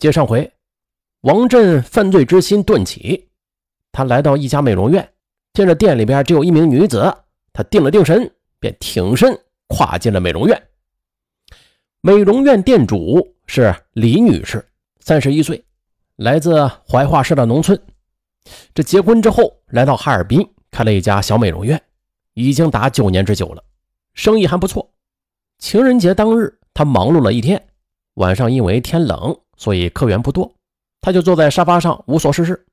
接上回，王振犯罪之心顿起，他来到一家美容院，见着店里边只有一名女子，他定了定神，便挺身跨进了美容院。美容院店主是李女士，三十一岁，来自怀化市的农村。这结婚之后来到哈尔滨，开了一家小美容院，已经达九年之久了，生意还不错。情人节当日，他忙碌了一天，晚上因为天冷。所以客源不多，他就坐在沙发上无所事事。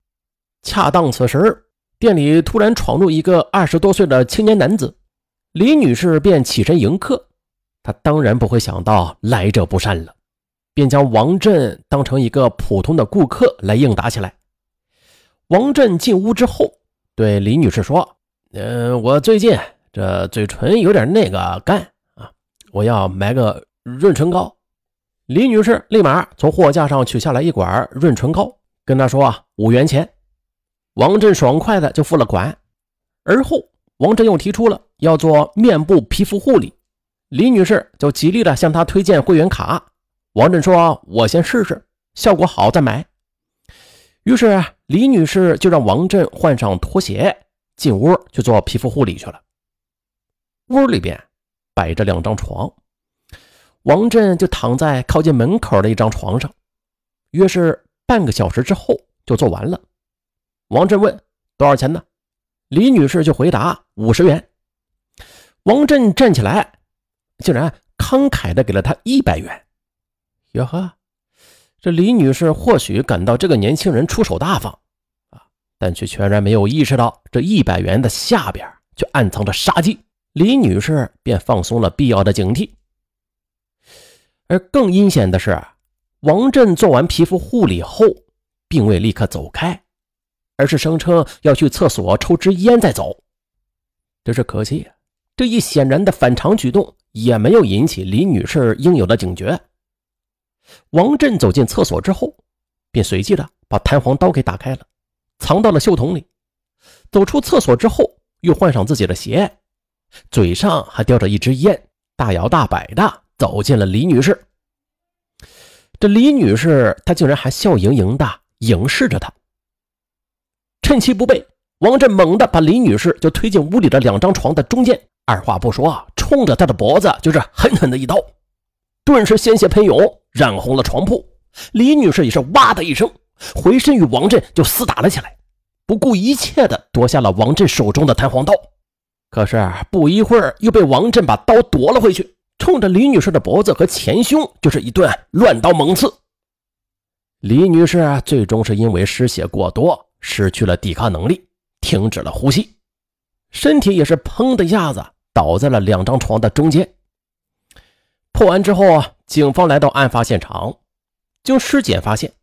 恰当此时，店里突然闯入一个二十多岁的青年男子，李女士便起身迎客。她当然不会想到来者不善了，便将王振当成一个普通的顾客来应答起来。王振进屋之后，对李女士说：“嗯，我最近这嘴唇有点那个干啊，我要买个润唇膏。”李女士立马从货架上取下来一管润唇膏，跟他说：“啊，五元钱。”王振爽快的就付了款。而后，王振又提出了要做面部皮肤护理，李女士就极力的向他推荐会员卡。王振说：“我先试试，效果好再买。”于是，李女士就让王振换上拖鞋，进屋去做皮肤护理去了。屋里边摆着两张床。王振就躺在靠近门口的一张床上，约是半个小时之后就做完了。王振问多少钱呢？李女士就回答五十元。王振站起来，竟然慷慨的给了他一百元。哟呵，这李女士或许感到这个年轻人出手大方啊，但却全然没有意识到这一百元的下边却暗藏着杀机。李女士便放松了必要的警惕。而更阴险的是，王振做完皮肤护理后，并未立刻走开，而是声称要去厕所抽支烟再走。只是可惜，这一显然的反常举动也没有引起李女士应有的警觉。王振走进厕所之后，便随即的把弹簧刀给打开了，藏到了袖筒里。走出厕所之后，又换上自己的鞋，嘴上还叼着一支烟，大摇大摆的。走进了李女士，这李女士她竟然还笑盈盈的迎视着他。趁其不备，王振猛地把李女士就推进屋里的两张床的中间，二话不说，冲着她的脖子就是狠狠的一刀，顿时鲜血喷涌，染红了床铺。李女士也是哇的一声，回身与王振就厮打了起来，不顾一切的夺下了王振手中的弹簧刀。可是不一会儿，又被王振把刀夺了回去。冲着李女士的脖子和前胸就是一顿乱刀猛刺。李女士最终是因为失血过多，失去了抵抗能力，停止了呼吸，身体也是砰的一下子倒在了两张床的中间。破案之后啊，警方来到案发现场，经尸检发现，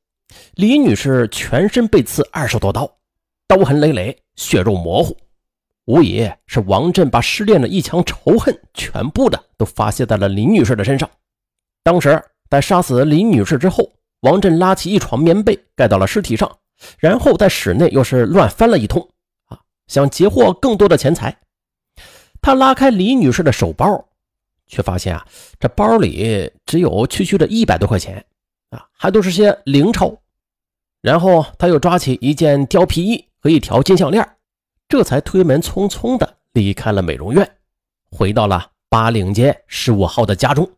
李女士全身被刺二十多刀，刀痕累累，血肉模糊。无疑是王振把失恋的一腔仇恨全部的都发泄在了林女士的身上。当时在杀死林女士之后，王振拉起一床棉被盖到了尸体上，然后在室内又是乱翻了一通，啊，想截获更多的钱财。他拉开李女士的手包，却发现啊，这包里只有区区的一百多块钱，啊，还都是些零钞。然后他又抓起一件貂皮衣和一条金项链。这才推门匆匆的离开了美容院，回到了八岭街十五号的家中。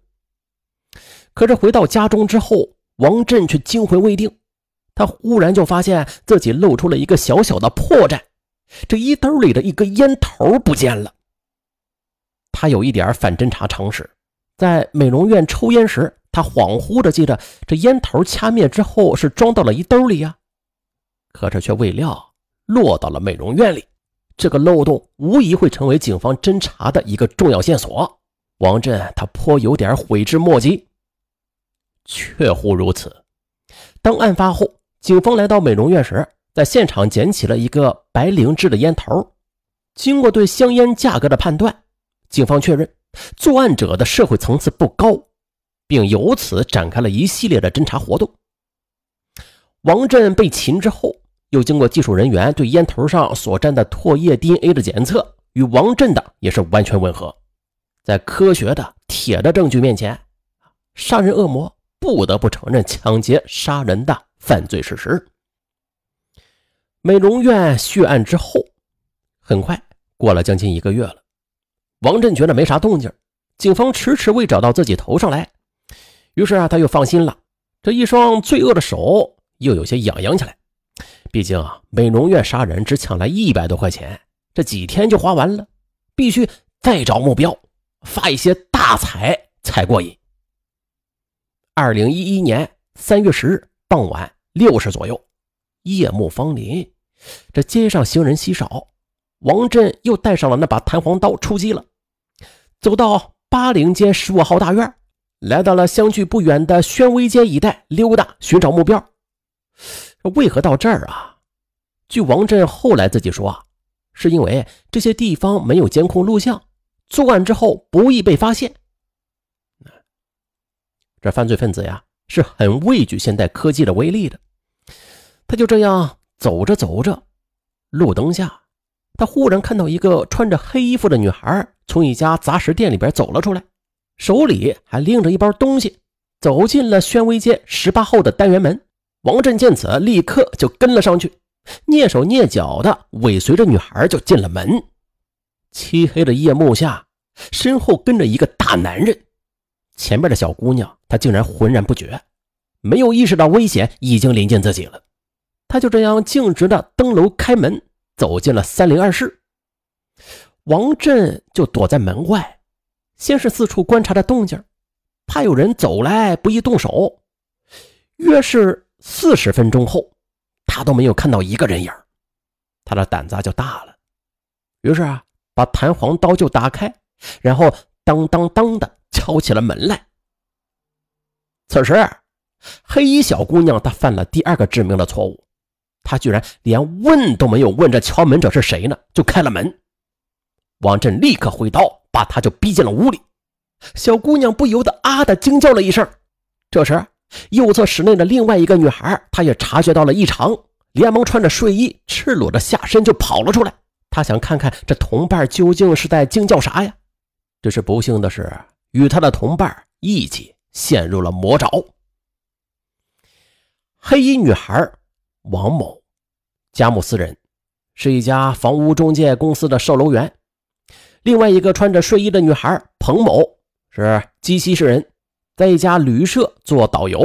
可是回到家中之后，王振却惊魂未定，他忽然就发现自己露出了一个小小的破绽，这衣兜里的一根烟头不见了。他有一点反侦查常识，在美容院抽烟时，他恍惚的记得这烟头掐灭之后是装到了衣兜里呀，可是却未料落到了美容院里。这个漏洞无疑会成为警方侦查的一个重要线索。王振他颇有点悔之莫及。确乎如此。当案发后，警方来到美容院时，在现场捡起了一个白灵芝的烟头。经过对香烟价格的判断，警方确认作案者的社会层次不高，并由此展开了一系列的侦查活动。王振被擒之后。又经过技术人员对烟头上所沾的唾液 DNA 的检测，与王震的也是完全吻合。在科学的铁的证据面前，杀人恶魔不得不承认抢劫杀人的犯罪事实。美容院血案之后，很快过了将近一个月了，王震觉得没啥动静，警方迟迟未找到自己头上来，于是啊，他又放心了，这一双罪恶的手又有些痒痒起来。毕竟啊，美容院杀人只抢来一百多块钱，这几天就花完了，必须再找目标，发一些大财才过瘾。二零一一年三月十日傍晚六时左右，夜幕芳林，这街上行人稀少，王振又带上了那把弹簧刀出击了。走到八零街十五号大院，来到了相距不远的宣威街一带溜达寻找目标。为何到这儿啊？据王振后来自己说啊，是因为这些地方没有监控录像，作案之后不易被发现。这犯罪分子呀，是很畏惧现代科技的威力的。他就这样走着走着，路灯下，他忽然看到一个穿着黑衣服的女孩从一家杂食店里边走了出来，手里还拎着一包东西，走进了宣威街十八号的单元门。王振见此，立刻就跟了上去，蹑手蹑脚的尾随着女孩就进了门。漆黑的夜幕下，身后跟着一个大男人。前面的小姑娘，她竟然浑然不觉，没有意识到危险已经临近自己了。她就这样径直的登楼开门，走进了三零二室。王振就躲在门外，先是四处观察着动静，怕有人走来不易动手。越是四十分钟后，他都没有看到一个人影，他的胆子就大了。于是啊，把弹簧刀就打开，然后当当当的。敲起了门来。此时，黑衣小姑娘她犯了第二个致命的错误，她居然连问都没有问这敲门者是谁呢，就开了门。王振立刻挥刀把她就逼进了屋里。小姑娘不由得啊的惊叫了一声。这时，右侧室内的另外一个女孩，她也察觉到了异常，连忙穿着睡衣，赤裸着下身就跑了出来。她想看看这同伴究竟是在惊叫啥呀？只是不幸的是。与他的同伴一起陷入了魔爪。黑衣女孩王某，佳木斯人，是一家房屋中介公司的售楼员。另外一个穿着睡衣的女孩彭某，是鸡西市人，在一家旅社做导游。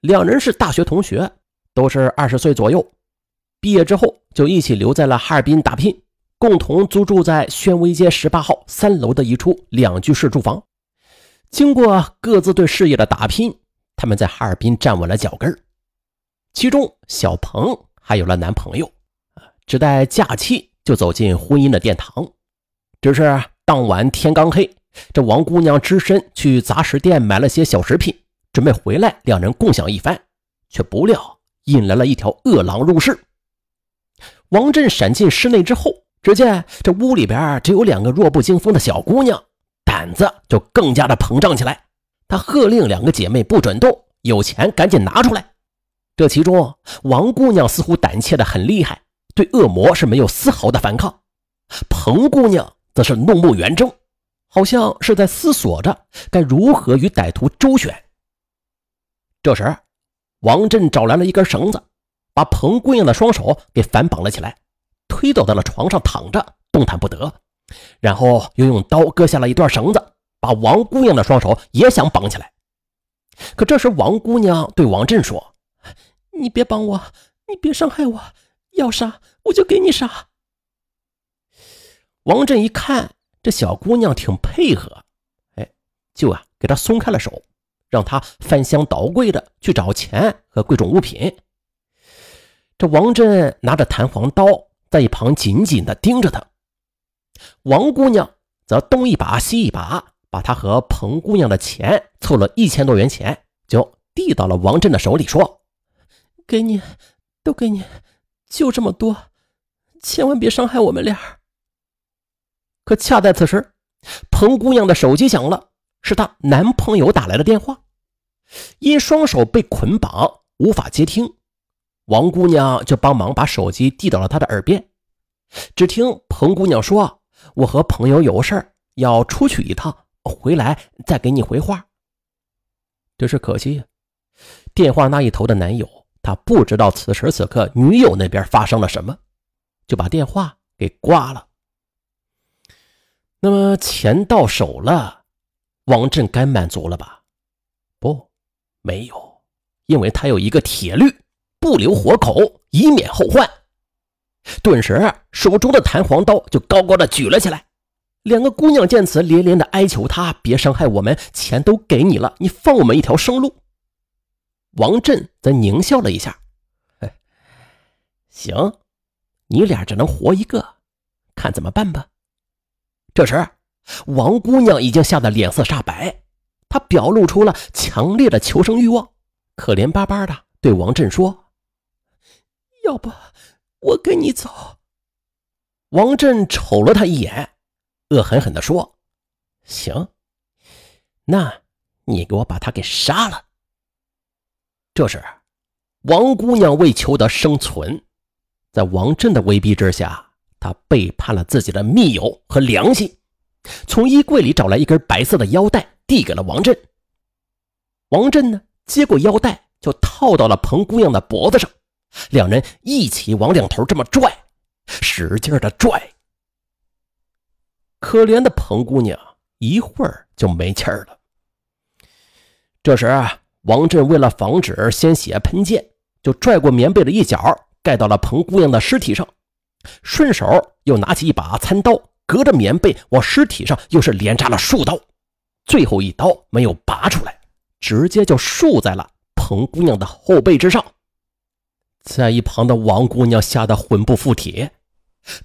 两人是大学同学，都是二十岁左右。毕业之后就一起留在了哈尔滨打拼。共同租住在宣威街十八号三楼的一处两居室住房。经过各自对事业的打拼，他们在哈尔滨站稳了脚跟其中，小鹏还有了男朋友，只待假期就走进婚姻的殿堂。只是当晚天刚黑，这王姑娘只身去杂食店买了些小食品，准备回来两人共享一番，却不料引来了一条恶狼入室。王振闪进室内之后。只见这屋里边只有两个弱不禁风的小姑娘，胆子就更加的膨胀起来。她喝令两个姐妹不准动，有钱赶紧拿出来。这其中，王姑娘似乎胆怯的很厉害，对恶魔是没有丝毫的反抗。彭姑娘则是怒目圆睁，好像是在思索着该如何与歹徒周旋。这时，王振找来了一根绳子，把彭姑娘的双手给反绑了起来。推倒在了床上，躺着动弹不得，然后又用刀割下了一段绳子，把王姑娘的双手也想绑起来。可这时，王姑娘对王振说：“你别绑我，你别伤害我，要杀我就给你杀。”王振一看这小姑娘挺配合，哎，就啊给她松开了手，让她翻箱倒柜的去找钱和贵重物品。这王振拿着弹簧刀。在一旁紧紧地盯着她，王姑娘则东一把西一把，把她和彭姑娘的钱凑了一千多元钱，就递到了王振的手里，说：“给你，都给你，就这么多，千万别伤害我们俩。”可恰在此时，彭姑娘的手机响了，是她男朋友打来的电话，因双手被捆绑，无法接听。王姑娘就帮忙把手机递到了他的耳边，只听彭姑娘说：“我和朋友有事要出去一趟，回来再给你回话。”只是可惜，电话那一头的男友他不知道此时此刻女友那边发生了什么，就把电话给挂了。那么钱到手了，王振该满足了吧？不，没有，因为他有一个铁律：不留活口，以免后患。顿时，手中的弹簧刀就高高的举了起来。两个姑娘见此，连连的哀求他别伤害我们，钱都给你了，你放我们一条生路。王振则狞笑了一下：“行，你俩只能活一个，看怎么办吧。”这时，王姑娘已经吓得脸色煞白，她表露出了强烈的求生欲望，可怜巴巴的对王振说：“要不……”我跟你走。王振瞅了他一眼，恶狠狠地说：“行，那你给我把他给杀了。”这时，王姑娘为求得生存，在王振的威逼之下，他背叛了自己的密友和良心，从衣柜里找来一根白色的腰带，递给了王振。王振呢，接过腰带，就套到了彭姑娘的脖子上。两人一起往两头这么拽，使劲的拽。可怜的彭姑娘一会儿就没气儿了。这时啊，王振为了防止鲜血喷溅，就拽过棉被的一角，盖到了彭姑娘的尸体上，顺手又拿起一把餐刀，隔着棉被往尸体上又是连扎了数刀，最后一刀没有拔出来，直接就竖在了彭姑娘的后背之上。在一旁的王姑娘吓得魂不附体，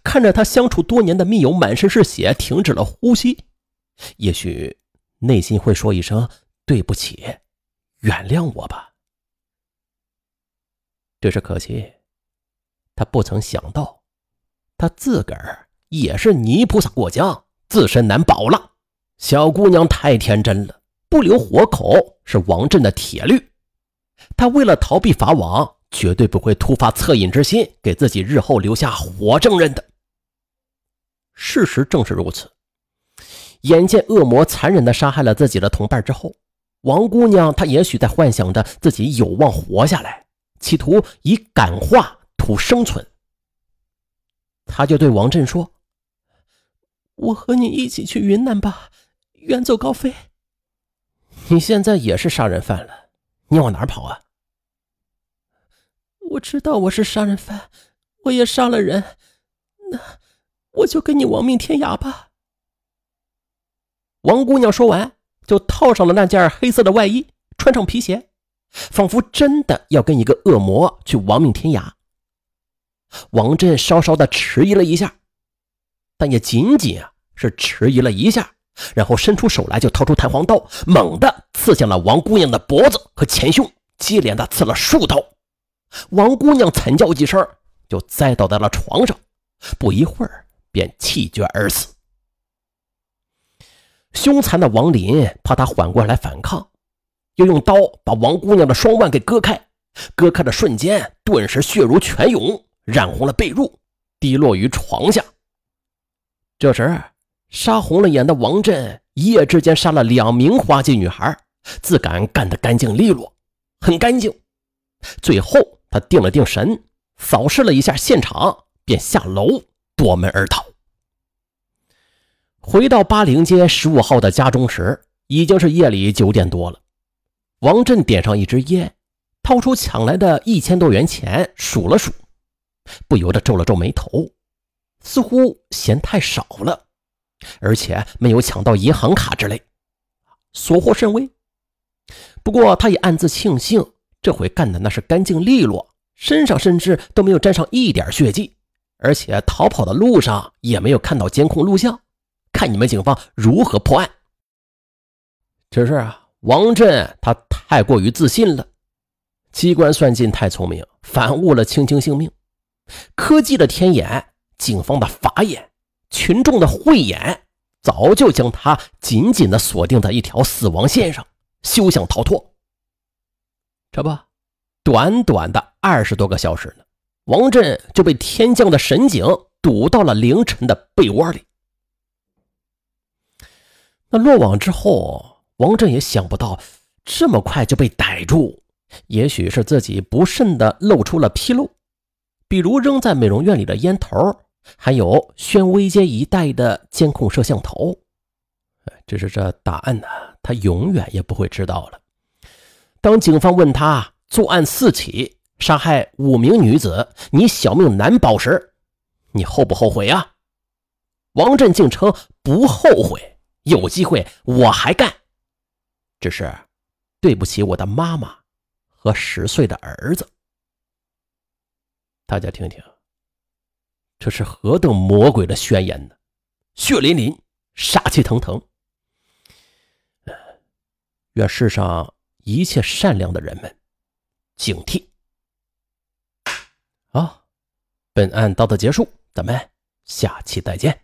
看着她相处多年的密友满身是血，停止了呼吸，也许内心会说一声对不起，原谅我吧。只是可惜，他不曾想到，他自个儿也是泥菩萨过江，自身难保了。小姑娘太天真了，不留活口是王振的铁律，他为了逃避法网。绝对不会突发恻隐之心，给自己日后留下活证人的。事实正是如此。眼见恶魔残忍地杀害了自己的同伴之后，王姑娘她也许在幻想着自己有望活下来，企图以感化图生存。他就对王振说：“我和你一起去云南吧，远走高飞。你现在也是杀人犯了，你往哪跑啊？”我知道我是杀人犯，我也杀了人，那我就跟你亡命天涯吧。王姑娘说完，就套上了那件黑色的外衣，穿上皮鞋，仿佛真的要跟一个恶魔去亡命天涯。王振稍稍的迟疑了一下，但也仅仅啊是迟疑了一下，然后伸出手来，就掏出弹簧刀，猛地刺向了王姑娘的脖子和前胸，接连的刺了数刀。王姑娘惨叫几声，就栽倒在了床上，不一会儿便气绝而死。凶残的王林怕她缓过来反抗，又用刀把王姑娘的双腕给割开，割开的瞬间，顿时血如泉涌，染红了被褥，滴落于床下。这时，杀红了眼的王振一夜之间杀了两名花季女孩，自感干得干净利落，很干净。最后。他定了定神，扫视了一下现场，便下楼夺门而逃。回到八陵街十五号的家中时，已经是夜里九点多了。王振点上一支烟，掏出抢来的一千多元钱数了数，不由得皱了皱眉头，似乎嫌太少了，而且没有抢到银行卡之类，所获甚微。不过他也暗自庆幸。这回干的那是干净利落，身上甚至都没有沾上一点血迹，而且逃跑的路上也没有看到监控录像，看你们警方如何破案。只是啊，王振他太过于自信了，机关算尽太聪明，反误了青青性命。科技的天眼，警方的法眼，群众的慧眼，早就将他紧紧地锁定在一条死亡线上，休想逃脱。这不，短短的二十多个小时呢，王震就被天降的神警堵到了凌晨的被窝里。那落网之后，王震也想不到这么快就被逮住，也许是自己不慎的露出了纰漏，比如扔在美容院里的烟头，还有宣威街一带的监控摄像头。只是这答案呢，他永远也不会知道了。当警方问他作案四起，杀害五名女子，你小命难保时，你后不后悔啊？王振竟称不后悔，有机会我还干，只是对不起我的妈妈和十岁的儿子。大家听听，这是何等魔鬼的宣言呢？血淋淋，杀气腾腾。愿世上一切善良的人们警惕。啊，本案到此结束，咱们下期再见。